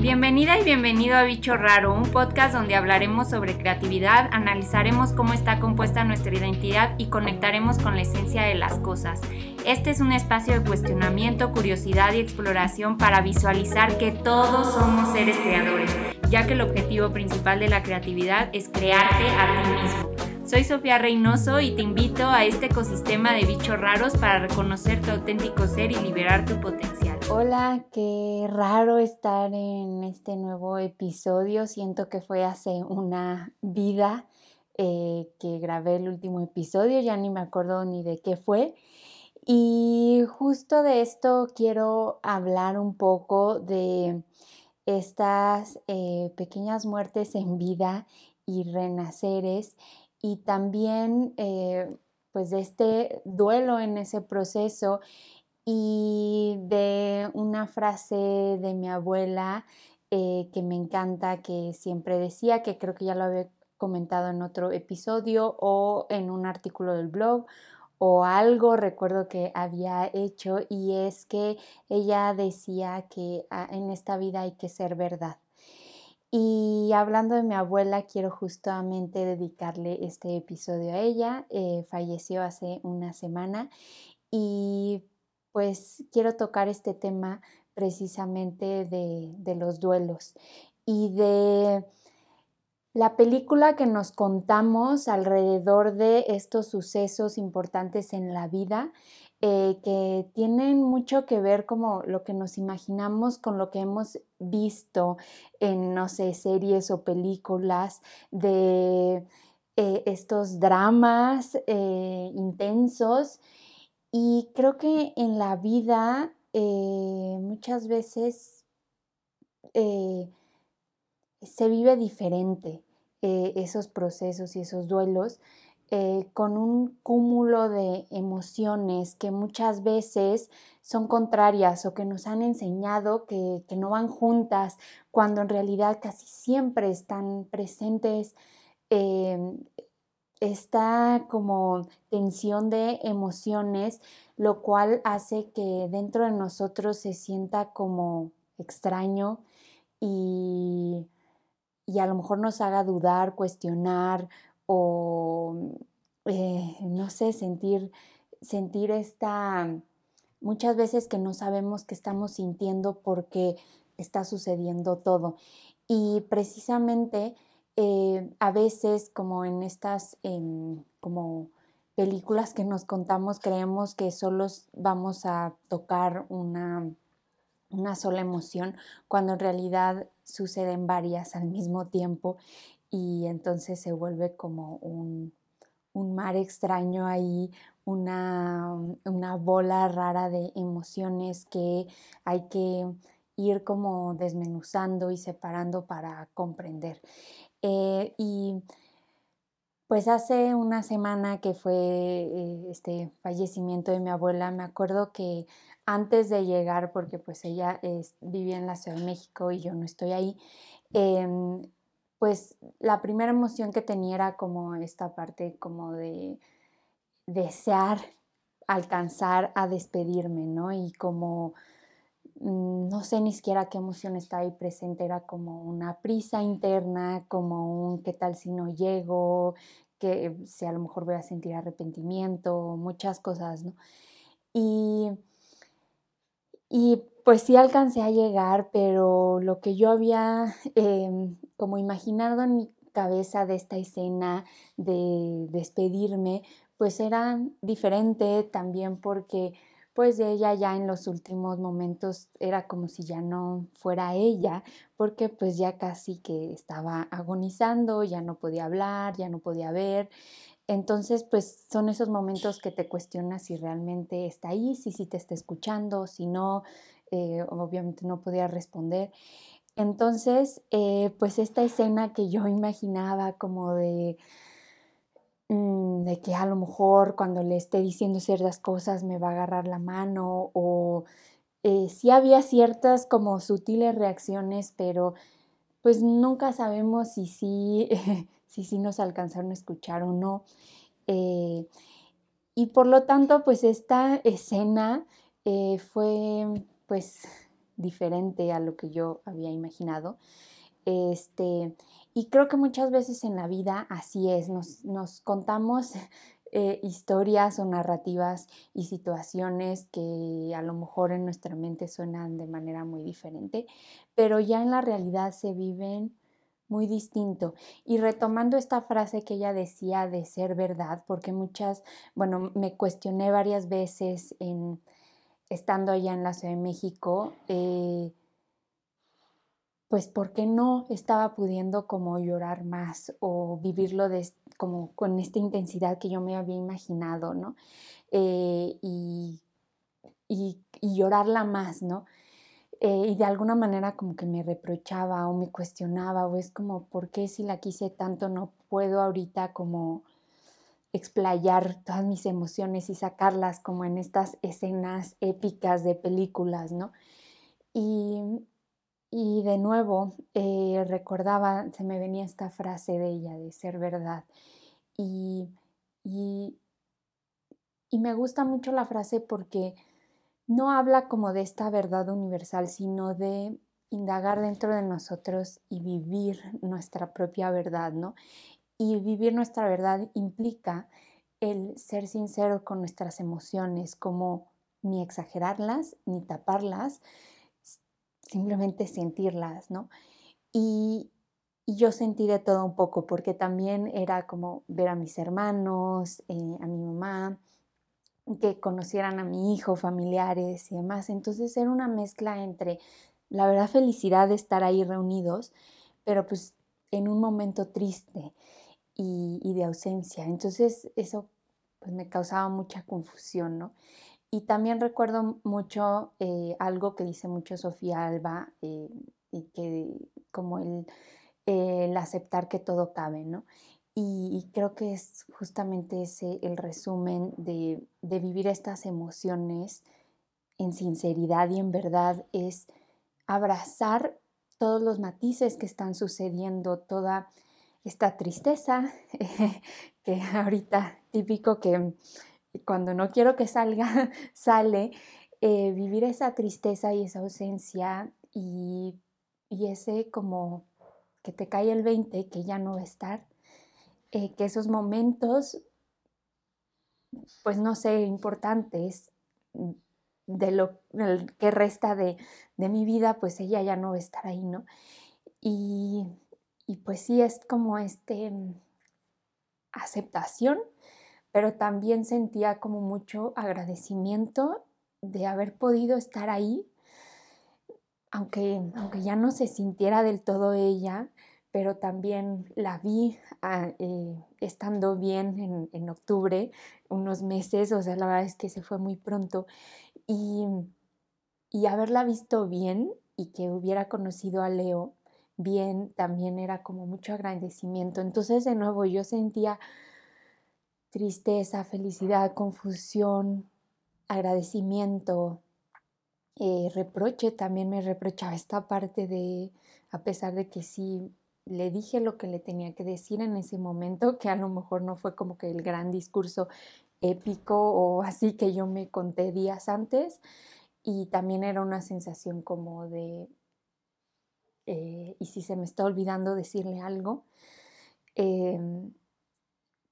Bienvenida y bienvenido a Bicho Raro, un podcast donde hablaremos sobre creatividad, analizaremos cómo está compuesta nuestra identidad y conectaremos con la esencia de las cosas. Este es un espacio de cuestionamiento, curiosidad y exploración para visualizar que todos somos seres creadores, ya que el objetivo principal de la creatividad es crearte a ti mismo. Soy Sofía Reynoso y te invito a este ecosistema de bichos raros para reconocer tu auténtico ser y liberar tu potencial. Hola, qué raro estar en este nuevo episodio. Siento que fue hace una vida eh, que grabé el último episodio, ya ni me acuerdo ni de qué fue. Y justo de esto quiero hablar un poco de estas eh, pequeñas muertes en vida y renaceres y también eh, pues de este duelo en ese proceso y de una frase de mi abuela eh, que me encanta, que siempre decía, que creo que ya lo había comentado en otro episodio o en un artículo del blog o algo recuerdo que había hecho y es que ella decía que ah, en esta vida hay que ser verdad. Y hablando de mi abuela, quiero justamente dedicarle este episodio a ella. Eh, falleció hace una semana y pues quiero tocar este tema precisamente de, de los duelos y de la película que nos contamos alrededor de estos sucesos importantes en la vida eh, que tienen mucho que ver como lo que nos imaginamos con lo que hemos visto en, no sé, series o películas de eh, estos dramas eh, intensos. Y creo que en la vida muchas veces se vive diferente esos procesos y esos duelos eh, con un cúmulo de emociones que muchas veces son contrarias o que nos han enseñado que, no van juntas, cuando en realidad casi siempre están presentes. Eh, esta como tensión de emociones, lo cual hace que dentro de nosotros se sienta como extraño y, y a lo mejor nos haga dudar, cuestionar o, eh, no sé, sentir, sentir esta, muchas veces que no sabemos qué estamos sintiendo porque está sucediendo todo. Y precisamente eh, a veces como en estas em, como películas que nos contamos creemos que solo vamos a tocar una, una sola emoción cuando en realidad suceden varias al mismo tiempo y entonces se vuelve como un, mar extraño ahí, una, bola rara de emociones que hay que ir como desmenuzando y separando para comprender. Eh, y pues hace una semana que fue eh, este fallecimiento de mi abuela, me acuerdo que antes de llegar, porque pues ella vivía en la Ciudad de México y yo no estoy ahí, em, pues la primera emoción que tenía era como esta parte como de desear alcanzar a despedirme, ¿no? Y como mm, no sé ni siquiera qué emoción estaba ahí presente, era como una prisa interna, como un qué tal si no llego, que si a lo mejor voy a sentir arrepentimiento, muchas cosas, ¿no? Y, y pues sí alcancé a llegar, pero lo que yo había em, como imaginado en mi cabeza de esta escena de despedirme, pues era diferente también porque pues ella ya en los últimos momentos era como si ya no fuera ella, porque pues ya casi que estaba agonizando, ya no podía hablar, ya no podía ver. Entonces, pues son esos momentos que te cuestionas si realmente está ahí, si sí te está escuchando, si no, eh, obviamente no podía responder. Entonces, eh, pues esta escena que yo imaginaba como de, mm, de que a lo mejor cuando le esté diciendo ciertas cosas me va a agarrar la mano o eh, sí había ciertas como sutiles reacciones, pero pues nunca sabemos si sí, si sí nos alcanzaron a escuchar o no. y por lo tanto, pues esta escena fue pues diferente a lo que yo había imaginado. Este, y creo que muchas veces en la vida así es, nos, nos contamos eh, historias o narrativas y situaciones que a lo mejor en nuestra mente suenan de manera muy diferente, pero ya en la realidad se viven muy distinto. Y retomando esta frase que ella decía de ser verdad, porque muchas, bueno, me cuestioné varias veces en estando allá en la Ciudad de México, eh, pues ¿por qué no estaba pudiendo como llorar más o vivirlo como con esta intensidad que yo me había imaginado, ¿no? Eh, y, y, llorarla más, ¿no? Eh, y de alguna manera como que me reprochaba o me cuestionaba o es como, ¿por qué si la quise tanto no puedo ahorita como explayar todas mis emociones y sacarlas como en estas escenas épicas de películas, ¿no? Y, y de nuevo, eh, recordaba, se me venía esta frase de ella, de ser verdad. Y, y, y, me gusta mucho la frase porque no habla como de esta verdad universal, sino de indagar dentro de nosotros y vivir nuestra propia verdad, ¿no? Y vivir nuestra verdad implica el ser sincero con nuestras emociones, como ni exagerarlas, ni taparlas, simplemente sentirlas, ¿no? Y, yo sentí de todo un poco, porque también era como ver a mis hermanos, eh, a mi mamá, que conocieran a mi hijo, familiares y demás. Entonces era una mezcla entre la verdad felicidad de estar ahí reunidos, pero pues en un momento triste y, de ausencia. Entonces eso pues me causaba mucha confusión, ¿no? Y también recuerdo mucho eh, algo que dice mucho Sofía Alba, eh, y que como el, aceptar que todo cabe, ¿no? Y, creo que es justamente ese el resumen de, de, vivir estas emociones en sinceridad y en verdad, es abrazar todos los matices que están sucediendo, toda esta tristeza, que ahorita típico que cuando no quiero que salga, sale, eh, vivir esa tristeza y esa ausencia y, ese como que te cae el 20, que ya no va a estar, eh, que esos momentos, pues no sé, importantes de lo que resta de, de, mi vida, pues ella ya no va a estar ahí, ¿no? Y, y pues sí, es como este aceptación pero también sentía como mucho agradecimiento de haber podido estar ahí, aunque, aunque ya no se sintiera del todo ella, pero también la vi ah, eh, estando bien en, octubre, unos meses, o sea, la verdad es que se fue muy pronto, y, y haberla visto bien y que hubiera conocido a Leo bien, también era como mucho agradecimiento. Entonces, de nuevo, yo sentía tristeza, felicidad, confusión, agradecimiento, eh, reproche, también me reprochaba esta parte de, a pesar de que sí le dije lo que le tenía que decir en ese momento, que a lo mejor no fue como que el gran discurso épico o así que yo me conté días antes, y también era una sensación como de, eh, ¿y si se me está olvidando decirle algo? Em,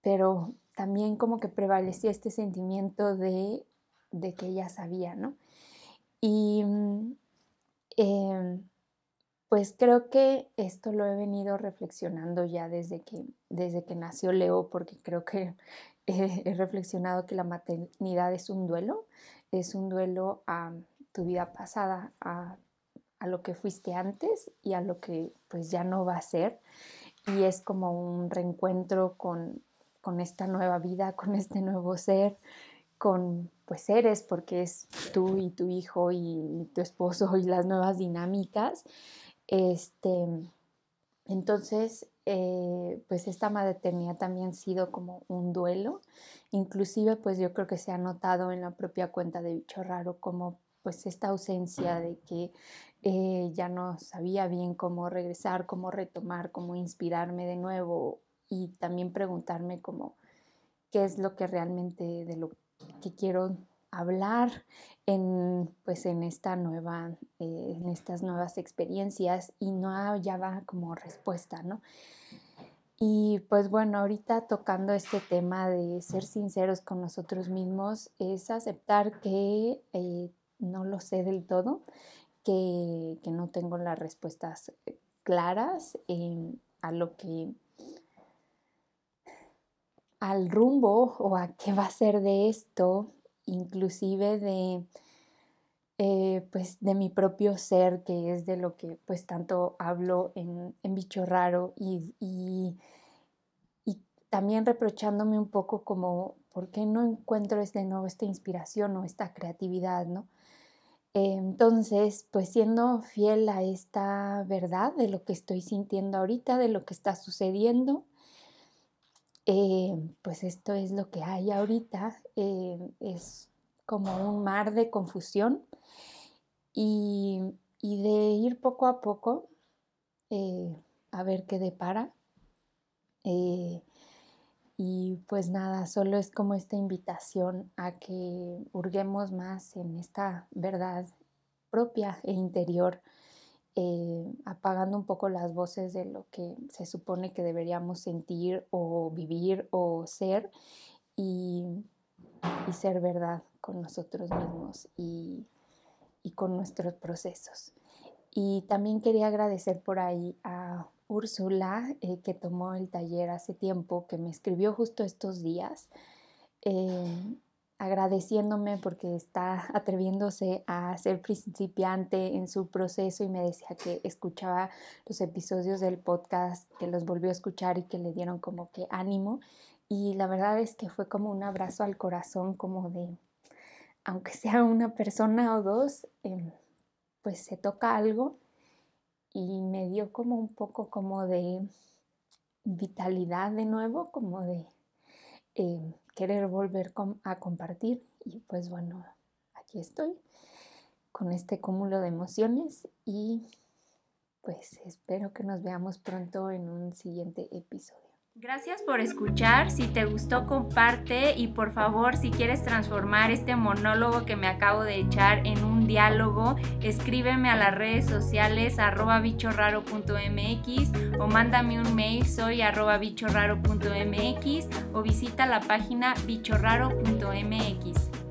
pero también como que prevalecía este sentimiento de, que ella sabía, ¿no? Y mm, em, pues creo que esto lo he venido reflexionando ya desde que, desde que nació Leo, porque creo que he, reflexionado que la maternidad es un duelo, es un duelo a tu vida pasada, a, a lo que fuiste antes y a lo que pues ya no va a ser. Y es como un reencuentro con, con esta nueva vida, con este nuevo ser, con pues seres, porque es tú y tu hijo y tu esposo y las nuevas dinámicas. Este, entonces, eh, pues esta maternidad también sido como un duelo. Inclusive, pues yo creo que se ha notado en la propia cuenta de Bicho Raro como pues esta ausencia de que eh, ya no sabía bien cómo regresar, cómo retomar, cómo inspirarme de nuevo y también preguntarme como qué es lo que realmente de lo que quiero hablar en, pues en, esta nueva, eh, en estas nuevas experiencias y no hallaba como respuesta, ¿no? Y pues bueno, ahorita tocando este tema de ser sinceros con nosotros mismos es aceptar que eh, no lo sé del todo, que, no tengo las respuestas eh, claras a lo que al rumbo o a qué va a ser de esto, inclusive de eh, pues de mi propio ser, que es de lo que pues tanto hablo en, Bicho Raro y, y, también reprochándome un poco como, ¿por qué no encuentro este nuevo, esta inspiración o esta creatividad, no? Entonces, pues siendo fiel a esta verdad de lo que estoy sintiendo ahorita, de lo que está sucediendo, eh, pues esto es lo que hay ahorita, eh, es como un mar de confusión y, de ir poco a poco eh, a ver qué depara. y pues nada, solo es como esta invitación a que hurguemos más en esta verdad propia e interior eh, apagando un poco las voces de lo que se supone que deberíamos sentir o vivir o ser y, ser verdad con nosotros mismos y, con nuestros procesos. Y también quería agradecer por ahí a Úrsula, eh, que tomó el taller hace tiempo, que me escribió justo estos días. Eh, agradeciéndome porque está atreviéndose a ser principiante en su proceso y me decía que escuchaba los episodios del podcast, que los volvió a escuchar y que le dieron como que ánimo. Y la verdad es que fue como un abrazo al corazón, como de, aunque sea una persona o dos, em, pues se toca algo y me dio como un poco como de vitalidad de nuevo, como de... Em, querer volver a compartir. Y pues bueno, aquí estoy con este cúmulo de emociones y pues espero que nos veamos pronto en un siguiente episodio. Gracias por escuchar. Si te gustó, comparte y por favor, si quieres transformar este monólogo que me acabo de echar en un diálogo, escríbeme a las redes sociales arroba bichorraro.mx o mándame un mail soy arroba bichorraro.mx o visita la página bichorraro.mx.